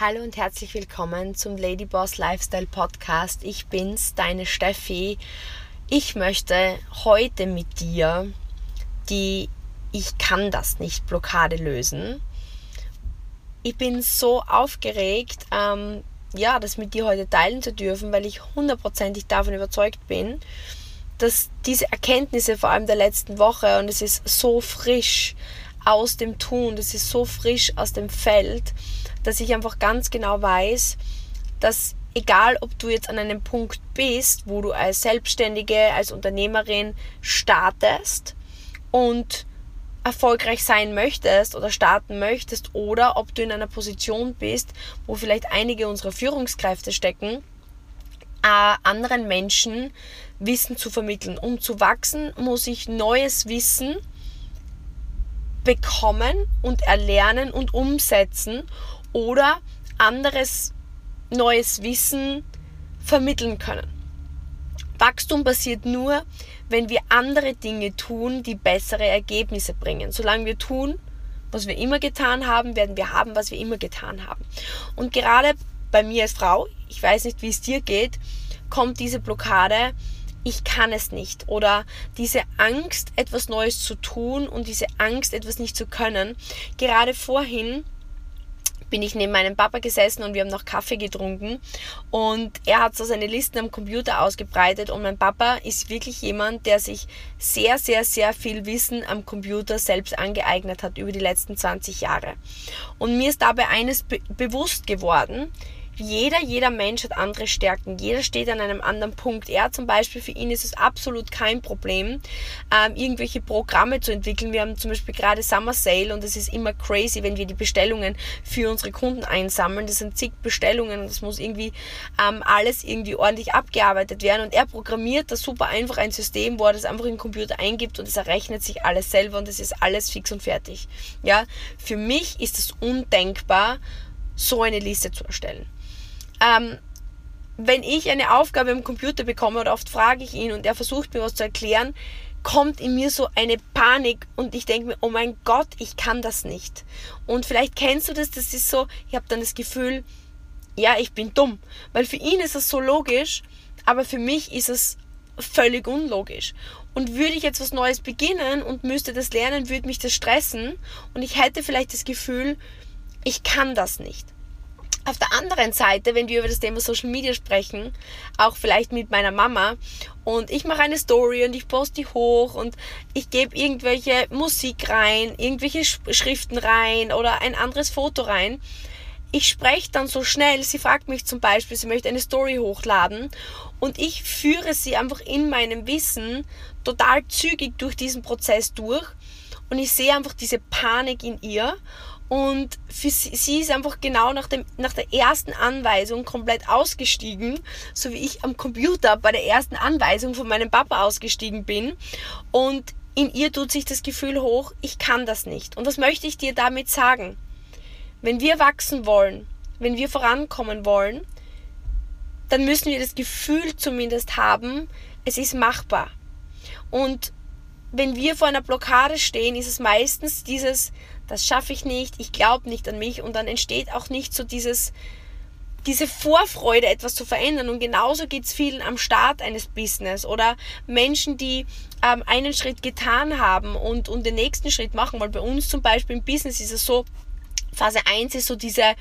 Hallo und herzlich willkommen zum Ladyboss Lifestyle Podcast. Ich bin's, deine Steffi. Ich möchte heute mit dir die Ich kann das nicht Blockade lösen. Ich bin so aufgeregt, ähm, ja, das mit dir heute teilen zu dürfen, weil ich hundertprozentig davon überzeugt bin, dass diese Erkenntnisse vor allem der letzten Woche und es ist so frisch aus dem Tun, das ist so frisch aus dem Feld, dass ich einfach ganz genau weiß, dass egal ob du jetzt an einem Punkt bist, wo du als Selbstständige, als Unternehmerin startest und erfolgreich sein möchtest oder starten möchtest oder ob du in einer Position bist, wo vielleicht einige unserer Führungskräfte stecken, äh, anderen Menschen Wissen zu vermitteln. Um zu wachsen, muss ich neues Wissen bekommen und erlernen und umsetzen oder anderes neues Wissen vermitteln können. Wachstum passiert nur, wenn wir andere Dinge tun, die bessere Ergebnisse bringen. Solange wir tun, was wir immer getan haben, werden wir haben, was wir immer getan haben. Und gerade bei mir als Frau, ich weiß nicht, wie es dir geht, kommt diese Blockade, ich kann es nicht oder diese Angst, etwas Neues zu tun und diese Angst, etwas nicht zu können. Gerade vorhin bin ich neben meinem Papa gesessen und wir haben noch Kaffee getrunken und er hat so seine Listen am Computer ausgebreitet und mein Papa ist wirklich jemand, der sich sehr, sehr, sehr viel Wissen am Computer selbst angeeignet hat über die letzten 20 Jahre. Und mir ist dabei eines be bewusst geworden, jeder, jeder Mensch hat andere Stärken. Jeder steht an einem anderen Punkt. Er zum Beispiel, für ihn ist es absolut kein Problem, ähm, irgendwelche Programme zu entwickeln. Wir haben zum Beispiel gerade Summer Sale und es ist immer crazy, wenn wir die Bestellungen für unsere Kunden einsammeln. Das sind zig Bestellungen und es muss irgendwie ähm, alles irgendwie ordentlich abgearbeitet werden. Und er programmiert da super einfach ein System, wo er das einfach in den Computer eingibt und es errechnet sich alles selber und es ist alles fix und fertig. Ja, für mich ist es undenkbar, so eine Liste zu erstellen ähm, wenn ich eine Aufgabe im Computer bekomme oder oft frage ich ihn und er versucht mir was zu erklären, kommt in mir so eine Panik und ich denke mir, oh mein Gott, ich kann das nicht. Und vielleicht kennst du das, das ist so, ich habe dann das Gefühl, ja, ich bin dumm. Weil für ihn ist es so logisch, aber für mich ist es völlig unlogisch. Und würde ich jetzt was Neues beginnen und müsste das lernen, würde mich das stressen und ich hätte vielleicht das Gefühl, ich kann das nicht. Auf der anderen Seite, wenn wir über das Thema Social Media sprechen, auch vielleicht mit meiner Mama und ich mache eine Story und ich poste die hoch und ich gebe irgendwelche Musik rein, irgendwelche Schriften rein oder ein anderes Foto rein. Ich spreche dann so schnell, sie fragt mich zum Beispiel, sie möchte eine Story hochladen und ich führe sie einfach in meinem Wissen total zügig durch diesen Prozess durch und ich sehe einfach diese Panik in ihr und für sie, sie ist einfach genau nach, dem, nach der ersten Anweisung komplett ausgestiegen, so wie ich am Computer bei der ersten Anweisung von meinem Papa ausgestiegen bin. Und in ihr tut sich das Gefühl hoch, ich kann das nicht. Und was möchte ich dir damit sagen? Wenn wir wachsen wollen, wenn wir vorankommen wollen, dann müssen wir das Gefühl zumindest haben, es ist machbar. Und wenn wir vor einer Blockade stehen, ist es meistens dieses, das schaffe ich nicht, ich glaube nicht an mich und dann entsteht auch nicht so dieses, diese Vorfreude, etwas zu verändern. Und genauso geht es vielen am Start eines Business oder Menschen, die ähm, einen Schritt getan haben und, und den nächsten Schritt machen. Weil bei uns zum Beispiel im Business ist es so, Phase 1 ist so diese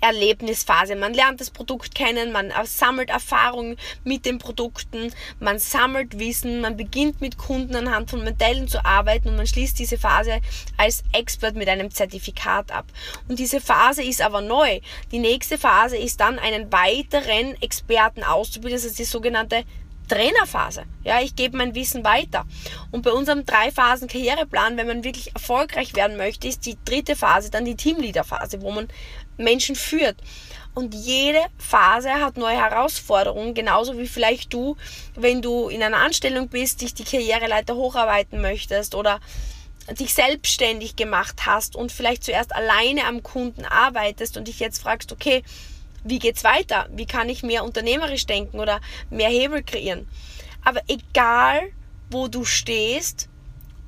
Erlebnisphase. Man lernt das Produkt kennen, man sammelt Erfahrung mit den Produkten, man sammelt Wissen, man beginnt mit Kunden anhand von Modellen zu arbeiten und man schließt diese Phase als Expert mit einem Zertifikat ab. Und diese Phase ist aber neu. Die nächste Phase ist dann einen weiteren Experten auszubilden, das ist die sogenannte Trainerphase. Ja, ich gebe mein Wissen weiter. Und bei unserem drei Phasen Karriereplan, wenn man wirklich erfolgreich werden möchte, ist die dritte Phase dann die Teamleader-Phase, wo man Menschen führt. Und jede Phase hat neue Herausforderungen, genauso wie vielleicht du, wenn du in einer Anstellung bist, dich die Karriereleiter hocharbeiten möchtest oder dich selbstständig gemacht hast und vielleicht zuerst alleine am Kunden arbeitest und dich jetzt fragst, okay, wie geht's weiter? Wie kann ich mehr unternehmerisch denken oder mehr Hebel kreieren? Aber egal, wo du stehst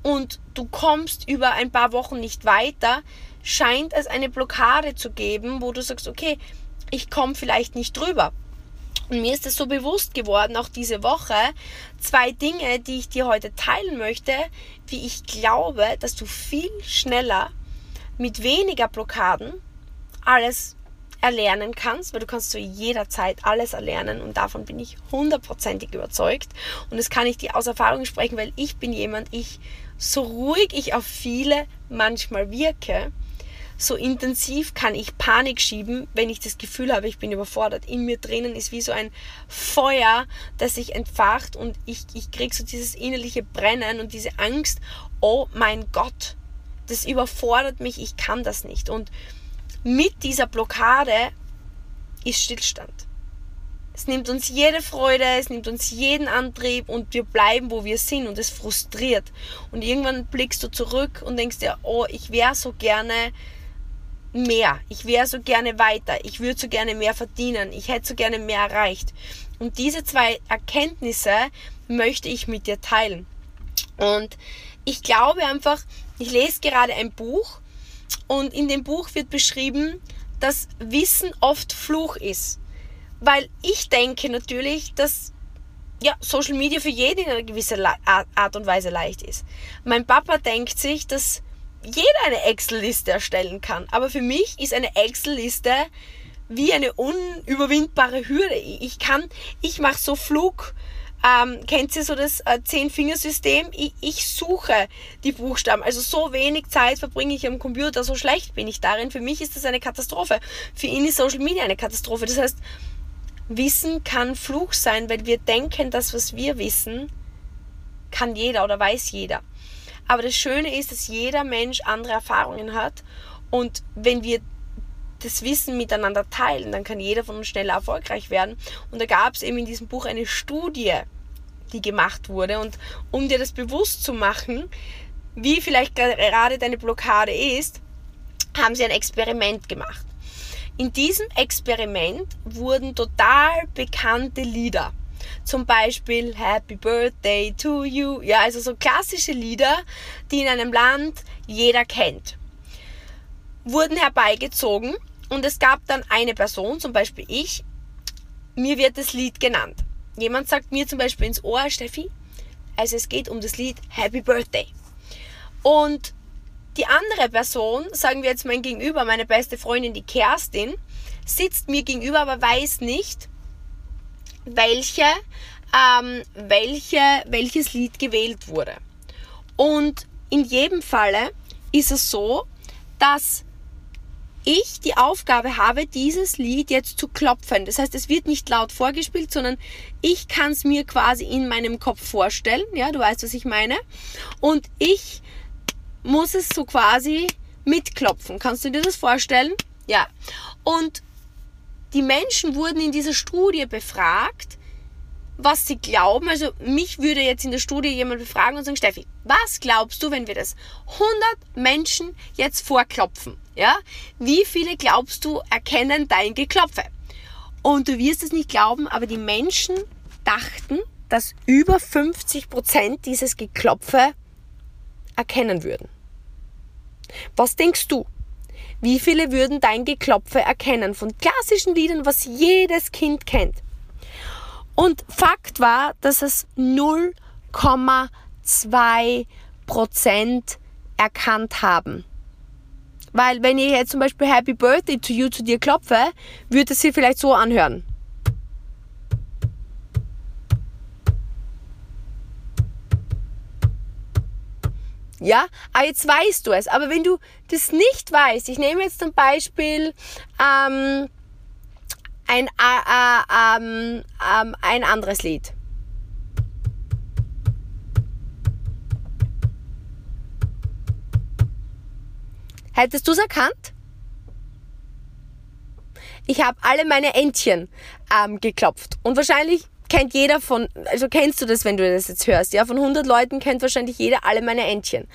und du kommst über ein paar Wochen nicht weiter, scheint es eine Blockade zu geben, wo du sagst, okay, ich komme vielleicht nicht drüber. Und mir ist es so bewusst geworden, auch diese Woche, zwei Dinge, die ich dir heute teilen möchte, wie ich glaube, dass du viel schneller mit weniger Blockaden alles erlernen kannst, weil du kannst zu jeder Zeit alles erlernen und davon bin ich hundertprozentig überzeugt und das kann ich dir aus Erfahrung sprechen, weil ich bin jemand, ich so ruhig ich auf viele manchmal wirke, so intensiv kann ich Panik schieben, wenn ich das Gefühl habe, ich bin überfordert. In mir drinnen ist wie so ein Feuer, das sich entfacht und ich, ich kriege so dieses innerliche Brennen und diese Angst, oh mein Gott, das überfordert mich, ich kann das nicht. Und mit dieser Blockade ist Stillstand. Es nimmt uns jede Freude, es nimmt uns jeden Antrieb und wir bleiben, wo wir sind und es frustriert. Und irgendwann blickst du zurück und denkst dir, oh, ich wäre so gerne mehr, ich wäre so gerne weiter, ich würde so gerne mehr verdienen, ich hätte so gerne mehr erreicht. Und diese zwei Erkenntnisse möchte ich mit dir teilen. Und ich glaube einfach, ich lese gerade ein Buch und in dem Buch wird beschrieben, dass Wissen oft Fluch ist. Weil ich denke natürlich, dass ja, Social Media für jeden in einer gewissen Art und Weise leicht ist. Mein Papa denkt sich, dass jeder eine Excel-Liste erstellen kann. Aber für mich ist eine Excel-Liste wie eine unüberwindbare Hürde. Ich kann, ich mache so Flug, ähm, kennt ihr so das äh, Zehn-Fingersystem? Ich, ich suche die Buchstaben. Also so wenig Zeit verbringe ich am Computer, so schlecht bin ich darin. Für mich ist das eine Katastrophe. Für ihn ist Social Media eine Katastrophe. Das heißt, Wissen kann Fluch sein, weil wir denken, das, was wir wissen, kann jeder oder weiß jeder. Aber das Schöne ist, dass jeder Mensch andere Erfahrungen hat. Und wenn wir das Wissen miteinander teilen, dann kann jeder von uns schneller erfolgreich werden. Und da gab es eben in diesem Buch eine Studie, die gemacht wurde. Und um dir das bewusst zu machen, wie vielleicht gerade deine Blockade ist, haben sie ein Experiment gemacht. In diesem Experiment wurden total bekannte Lieder, zum Beispiel Happy Birthday to You, ja, also so klassische Lieder, die in einem Land jeder kennt, wurden herbeigezogen und es gab dann eine Person, zum Beispiel ich, mir wird das Lied genannt. Jemand sagt mir zum Beispiel ins Ohr, Steffi, also es geht um das Lied Happy Birthday. Und die andere Person, sagen wir jetzt mein Gegenüber, meine beste Freundin, die Kerstin, sitzt mir gegenüber, aber weiß nicht, welche, ähm, welche, welches Lied gewählt wurde. Und in jedem Falle ist es so, dass ich die Aufgabe habe, dieses Lied jetzt zu klopfen. Das heißt, es wird nicht laut vorgespielt, sondern ich kann es mir quasi in meinem Kopf vorstellen. Ja, du weißt, was ich meine. Und ich muss es so quasi mitklopfen. Kannst du dir das vorstellen? Ja. Und die Menschen wurden in dieser Studie befragt, was sie glauben. Also mich würde jetzt in der Studie jemand befragen und sagen, Steffi, was glaubst du, wenn wir das 100 Menschen jetzt vorklopfen? Ja? Wie viele glaubst du erkennen dein Geklopfe? Und du wirst es nicht glauben, aber die Menschen dachten, dass über 50 Prozent dieses Geklopfe erkennen würden. Was denkst du? Wie viele würden dein Geklopfe erkennen von klassischen Liedern, was jedes Kind kennt? Und Fakt war, dass es 0,2% erkannt haben. Weil wenn ich jetzt zum Beispiel Happy Birthday to you zu dir klopfe, würde es sich vielleicht so anhören. Ja, aber jetzt weißt du es. Aber wenn du das nicht weißt, ich nehme jetzt zum Beispiel ähm, ein, äh, äh, ähm, ein anderes Lied. Hättest du es erkannt? Ich habe alle meine Entchen ähm, geklopft. Und wahrscheinlich kennt jeder von, also kennst du das, wenn du das jetzt hörst, ja, von 100 Leuten kennt wahrscheinlich jeder alle meine Entchen.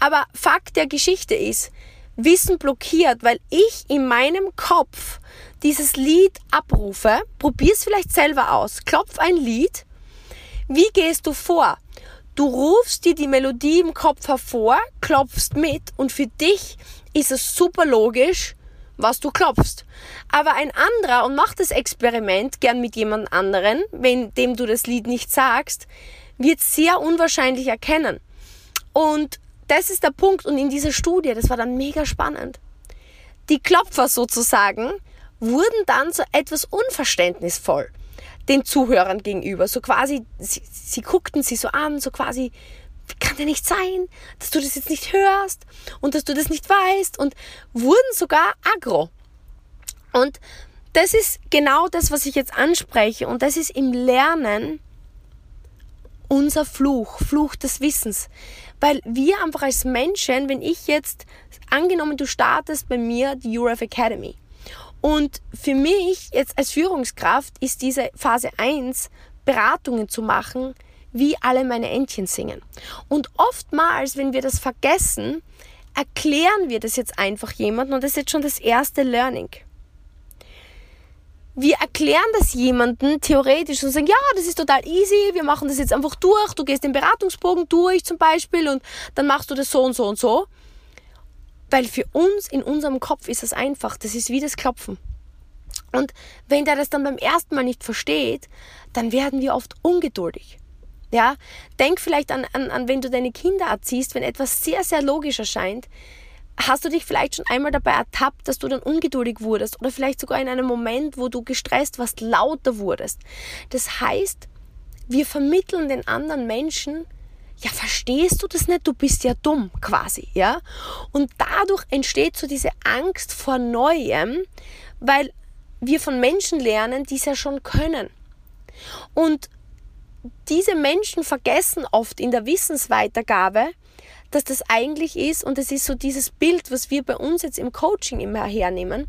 Aber Fakt der Geschichte ist, Wissen blockiert, weil ich in meinem Kopf dieses Lied abrufe, probier's vielleicht selber aus, klopf ein Lied. Wie gehst du vor? Du rufst dir die Melodie im Kopf hervor, klopfst mit und für dich ist es super logisch, was du klopfst. Aber ein anderer und macht das Experiment gern mit jemand anderen, wenn dem du das Lied nicht sagst, wird sehr unwahrscheinlich erkennen. Und das ist der Punkt. Und in dieser Studie, das war dann mega spannend. Die Klopfer sozusagen wurden dann so etwas unverständnisvoll den Zuhörern gegenüber. So quasi, sie, sie guckten sie so an, so quasi, kann ja nicht sein, dass du das jetzt nicht hörst und dass du das nicht weißt und wurden sogar aggro. Und das ist genau das, was ich jetzt anspreche und das ist im Lernen unser Fluch, Fluch des Wissens. Weil wir einfach als Menschen, wenn ich jetzt, angenommen du startest bei mir die URF Academy und für mich jetzt als Führungskraft ist diese Phase 1 Beratungen zu machen, wie alle meine Entchen singen. Und oftmals, wenn wir das vergessen, erklären wir das jetzt einfach jemandem und das ist jetzt schon das erste Learning. Wir erklären das jemandem theoretisch und sagen, ja, das ist total easy, wir machen das jetzt einfach durch, du gehst den Beratungsbogen durch zum Beispiel und dann machst du das so und so und so. Weil für uns in unserem Kopf ist es einfach, das ist wie das Klopfen. Und wenn der das dann beim ersten Mal nicht versteht, dann werden wir oft ungeduldig. Ja, denk vielleicht an, an, an, wenn du deine Kinder erziehst, wenn etwas sehr, sehr logisch erscheint, hast du dich vielleicht schon einmal dabei ertappt, dass du dann ungeduldig wurdest oder vielleicht sogar in einem Moment, wo du gestresst warst, lauter wurdest. Das heißt, wir vermitteln den anderen Menschen, ja, verstehst du das nicht? Du bist ja dumm, quasi, ja? Und dadurch entsteht so diese Angst vor Neuem, weil wir von Menschen lernen, die es ja schon können. Und diese Menschen vergessen oft in der Wissensweitergabe, dass das eigentlich ist, und es ist so dieses Bild, was wir bei uns jetzt im Coaching immer hernehmen,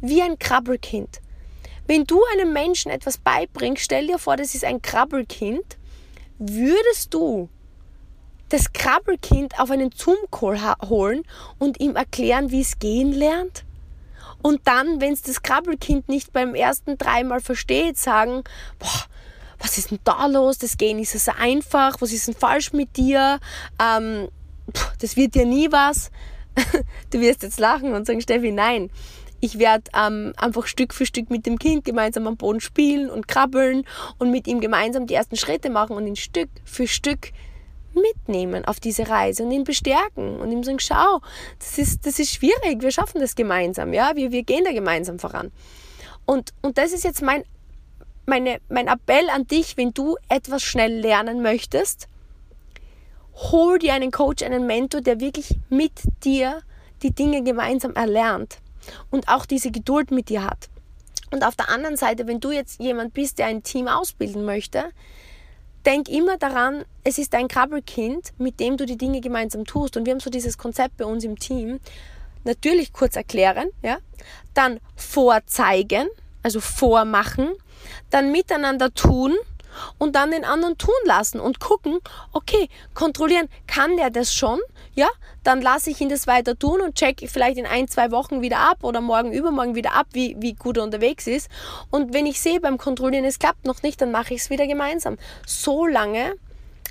wie ein Krabbelkind. Wenn du einem Menschen etwas beibringst, stell dir vor, das ist ein Krabbelkind, würdest du das Krabbelkind auf einen Zoom-Call holen und ihm erklären, wie es gehen lernt? Und dann, wenn es das Krabbelkind nicht beim ersten dreimal versteht, sagen, boah, was ist denn da los? Das Gehen ist so einfach. Was ist denn falsch mit dir? Ähm, das wird dir nie was. du wirst jetzt lachen und sagen, Steffi, nein. Ich werde ähm, einfach Stück für Stück mit dem Kind gemeinsam am Boden spielen und krabbeln und mit ihm gemeinsam die ersten Schritte machen und ihn Stück für Stück mitnehmen auf diese Reise und ihn bestärken und ihm sagen, schau, das ist, das ist schwierig, wir schaffen das gemeinsam, ja, wir, wir gehen da gemeinsam voran. Und, und das ist jetzt mein meine, mein Appell an dich, wenn du etwas schnell lernen möchtest, hol dir einen Coach, einen Mentor, der wirklich mit dir die Dinge gemeinsam erlernt und auch diese Geduld mit dir hat. Und auf der anderen Seite, wenn du jetzt jemand bist, der ein Team ausbilden möchte, denk immer daran, es ist ein Krabbelkind, mit dem du die Dinge gemeinsam tust. Und wir haben so dieses Konzept bei uns im Team. Natürlich kurz erklären, ja, dann vorzeigen, also vormachen, dann miteinander tun und dann den anderen tun lassen und gucken, okay, kontrollieren, kann der das schon? Ja, dann lasse ich ihn das weiter tun und check vielleicht in ein, zwei Wochen wieder ab oder morgen, übermorgen wieder ab, wie, wie gut er unterwegs ist. Und wenn ich sehe beim Kontrollieren, es klappt noch nicht, dann mache ich es wieder gemeinsam. So lange,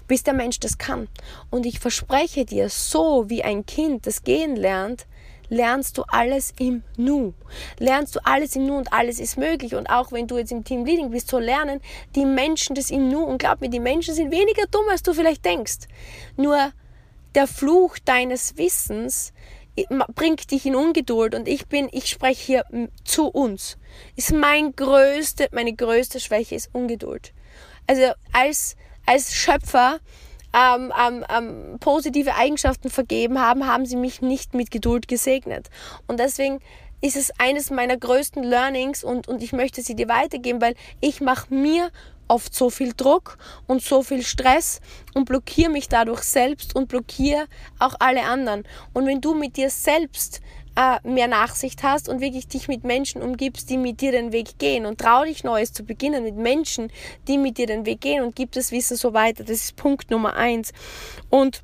bis der Mensch das kann. Und ich verspreche dir, so wie ein Kind das gehen lernt, lernst du alles im Nu. Lernst du alles im Nu und alles ist möglich. Und auch wenn du jetzt im Team Leading bist, so lernen die Menschen das im Nu. Und glaub mir, die Menschen sind weniger dumm, als du vielleicht denkst. Nur der Fluch deines Wissens bringt dich in Ungeduld und ich bin, ich spreche hier zu uns. Ist mein größte, meine größte Schwäche ist Ungeduld. Also als, als Schöpfer ähm, ähm, ähm, positive Eigenschaften vergeben haben, haben sie mich nicht mit Geduld gesegnet. Und deswegen ist es eines meiner größten Learnings und, und ich möchte sie dir weitergeben, weil ich mache mir oft so viel Druck und so viel Stress und blockiere mich dadurch selbst und blockiere auch alle anderen. Und wenn du mit dir selbst äh, mehr Nachsicht hast und wirklich dich mit Menschen umgibst, die mit dir den Weg gehen und trau dich Neues zu beginnen mit Menschen, die mit dir den Weg gehen und gib das Wissen so weiter. Das ist Punkt Nummer eins. Und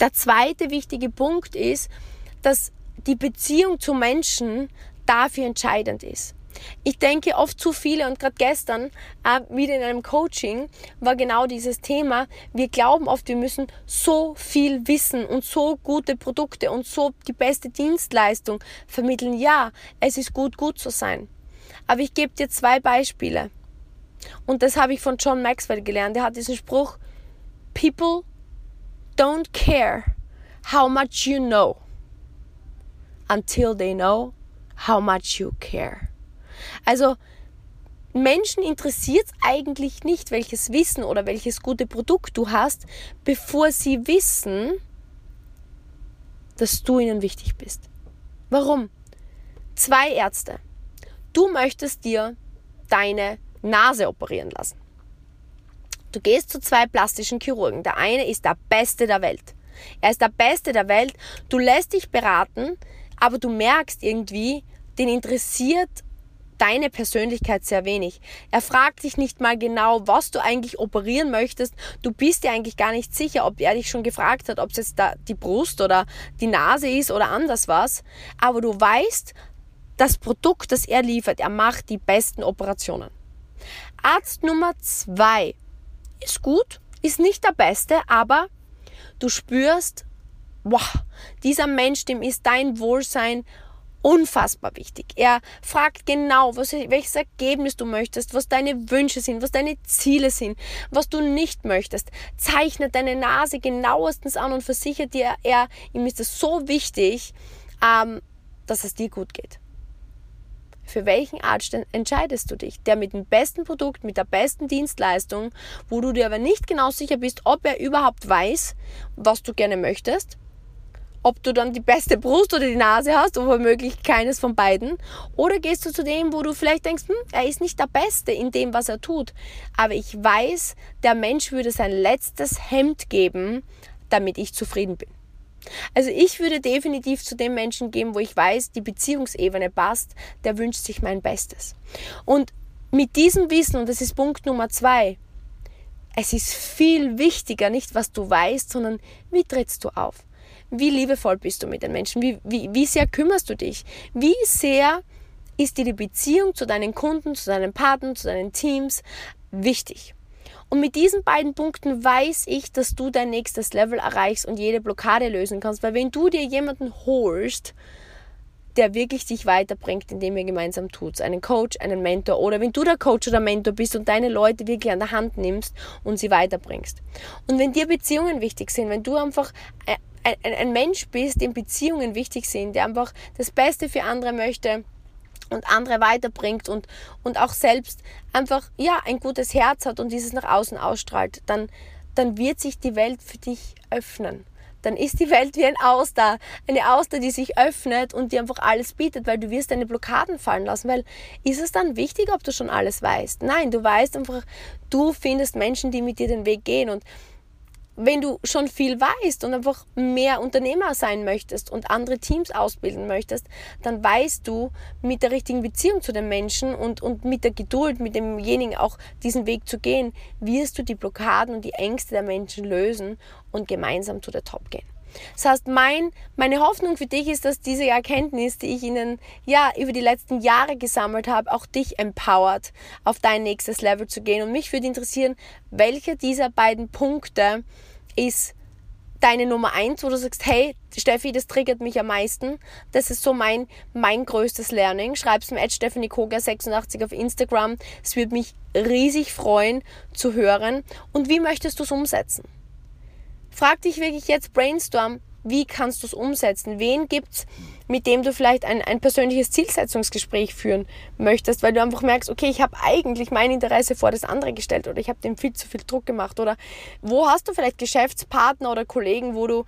der zweite wichtige Punkt ist, dass die Beziehung zu Menschen dafür entscheidend ist. Ich denke oft zu viele und gerade gestern äh, wieder in einem Coaching war genau dieses Thema. Wir glauben oft, wir müssen so viel wissen und so gute Produkte und so die beste Dienstleistung vermitteln. Ja, es ist gut, gut zu sein. Aber ich gebe dir zwei Beispiele. Und das habe ich von John Maxwell gelernt. Er hat diesen Spruch, People don't care how much you know until they know how much you care. Also Menschen interessiert es eigentlich nicht, welches Wissen oder welches gute Produkt du hast, bevor sie wissen, dass du ihnen wichtig bist. Warum? Zwei Ärzte. Du möchtest dir deine Nase operieren lassen. Du gehst zu zwei plastischen Chirurgen. Der eine ist der Beste der Welt. Er ist der Beste der Welt. Du lässt dich beraten, aber du merkst irgendwie, den interessiert deine Persönlichkeit sehr wenig. Er fragt dich nicht mal genau, was du eigentlich operieren möchtest. Du bist dir eigentlich gar nicht sicher, ob er dich schon gefragt hat, ob es jetzt da die Brust oder die Nase ist oder anders was. Aber du weißt, das Produkt, das er liefert, er macht die besten Operationen. Arzt Nummer zwei ist gut, ist nicht der beste, aber du spürst, wow, dieser Mensch, dem ist dein Wohlsein unfassbar wichtig. Er fragt genau, was, welches Ergebnis du möchtest, was deine Wünsche sind, was deine Ziele sind, was du nicht möchtest. Zeichnet deine Nase genauestens an und versichert dir, er, ihm ist es so wichtig, ähm, dass es dir gut geht. Für welchen Arzt entscheidest du dich? Der mit dem besten Produkt, mit der besten Dienstleistung, wo du dir aber nicht genau sicher bist, ob er überhaupt weiß, was du gerne möchtest ob du dann die beste Brust oder die Nase hast oder womöglich keines von beiden. Oder gehst du zu dem, wo du vielleicht denkst, hm, er ist nicht der Beste in dem, was er tut. Aber ich weiß, der Mensch würde sein letztes Hemd geben, damit ich zufrieden bin. Also ich würde definitiv zu dem Menschen gehen, wo ich weiß, die Beziehungsebene passt, der wünscht sich mein Bestes. Und mit diesem Wissen, und das ist Punkt Nummer zwei, es ist viel wichtiger, nicht was du weißt, sondern wie trittst du auf. Wie liebevoll bist du mit den Menschen? Wie, wie, wie sehr kümmerst du dich? Wie sehr ist dir die Beziehung zu deinen Kunden, zu deinen Partnern, zu deinen Teams wichtig? Und mit diesen beiden Punkten weiß ich, dass du dein nächstes Level erreichst und jede Blockade lösen kannst. Weil wenn du dir jemanden holst, der wirklich dich weiterbringt, indem ihr gemeinsam tut, einen Coach, einen Mentor oder wenn du der Coach oder Mentor bist und deine Leute wirklich an der Hand nimmst und sie weiterbringst. Und wenn dir Beziehungen wichtig sind, wenn du einfach äh, ein, ein Mensch bist, dem Beziehungen wichtig sind, der einfach das Beste für andere möchte und andere weiterbringt und, und auch selbst einfach ja, ein gutes Herz hat und dieses nach außen ausstrahlt, dann, dann wird sich die Welt für dich öffnen. Dann ist die Welt wie ein Auster, eine Auster, die sich öffnet und dir einfach alles bietet, weil du wirst deine Blockaden fallen lassen. Weil ist es dann wichtig, ob du schon alles weißt? Nein, du weißt einfach, du findest Menschen, die mit dir den Weg gehen und wenn du schon viel weißt und einfach mehr Unternehmer sein möchtest und andere Teams ausbilden möchtest, dann weißt du mit der richtigen Beziehung zu den Menschen und, und mit der Geduld, mit demjenigen auch diesen Weg zu gehen, wirst du die Blockaden und die Ängste der Menschen lösen und gemeinsam zu der Top gehen. Das heißt, mein, meine Hoffnung für dich ist, dass diese Erkenntnis, die ich Ihnen ja über die letzten Jahre gesammelt habe, auch dich empowert, auf dein nächstes Level zu gehen. Und mich würde interessieren, welcher dieser beiden Punkte ist deine Nummer eins, wo du sagst, hey, Steffi, das triggert mich am meisten. Das ist so mein, mein größtes Learning. Schreib's mir at Stephanie Koga 86 auf Instagram. Es würde mich riesig freuen zu hören. Und wie möchtest du es umsetzen? Frag dich wirklich jetzt brainstorm, wie kannst du es umsetzen? Wen gibt's, mit dem du vielleicht ein, ein persönliches Zielsetzungsgespräch führen möchtest, weil du einfach merkst, okay, ich habe eigentlich mein Interesse vor das andere gestellt oder ich habe dem viel zu viel Druck gemacht oder wo hast du vielleicht Geschäftspartner oder Kollegen, wo du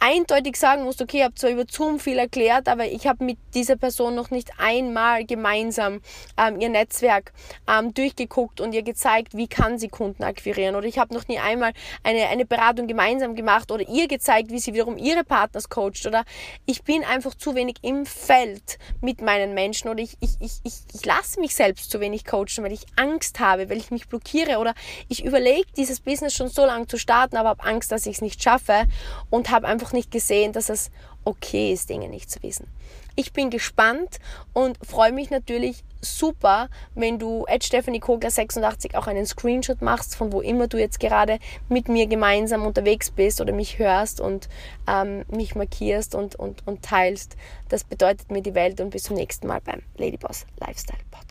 eindeutig sagen musst, okay, ich habe zwar über Zoom viel erklärt, aber ich habe mit dieser Person noch nicht einmal gemeinsam ähm, ihr Netzwerk ähm, durchgeguckt und ihr gezeigt, wie kann sie Kunden akquirieren. Oder ich habe noch nie einmal eine, eine Beratung gemeinsam gemacht oder ihr gezeigt, wie sie wiederum ihre Partners coacht. Oder ich bin einfach zu wenig im Feld mit meinen Menschen oder ich, ich, ich, ich, ich lasse mich selbst zu wenig coachen, weil ich Angst habe, weil ich mich blockiere oder ich überlege, dieses Business schon so lange zu starten, aber habe Angst, dass ich es nicht schaffe und habe einfach nicht gesehen, dass es okay ist, Dinge nicht zu wissen. Ich bin gespannt und freue mich natürlich super, wenn du at Stephanie Kogler 86 auch einen Screenshot machst, von wo immer du jetzt gerade mit mir gemeinsam unterwegs bist oder mich hörst und ähm, mich markierst und, und, und teilst. Das bedeutet mir die Welt und bis zum nächsten Mal beim Ladyboss Lifestyle Podcast.